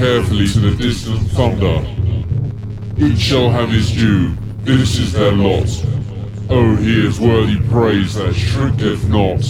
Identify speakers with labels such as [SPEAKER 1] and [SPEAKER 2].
[SPEAKER 1] carefully to the distant thunder. Each shall have his due, this is their lot. Oh, he is worthy praise that shrinketh not.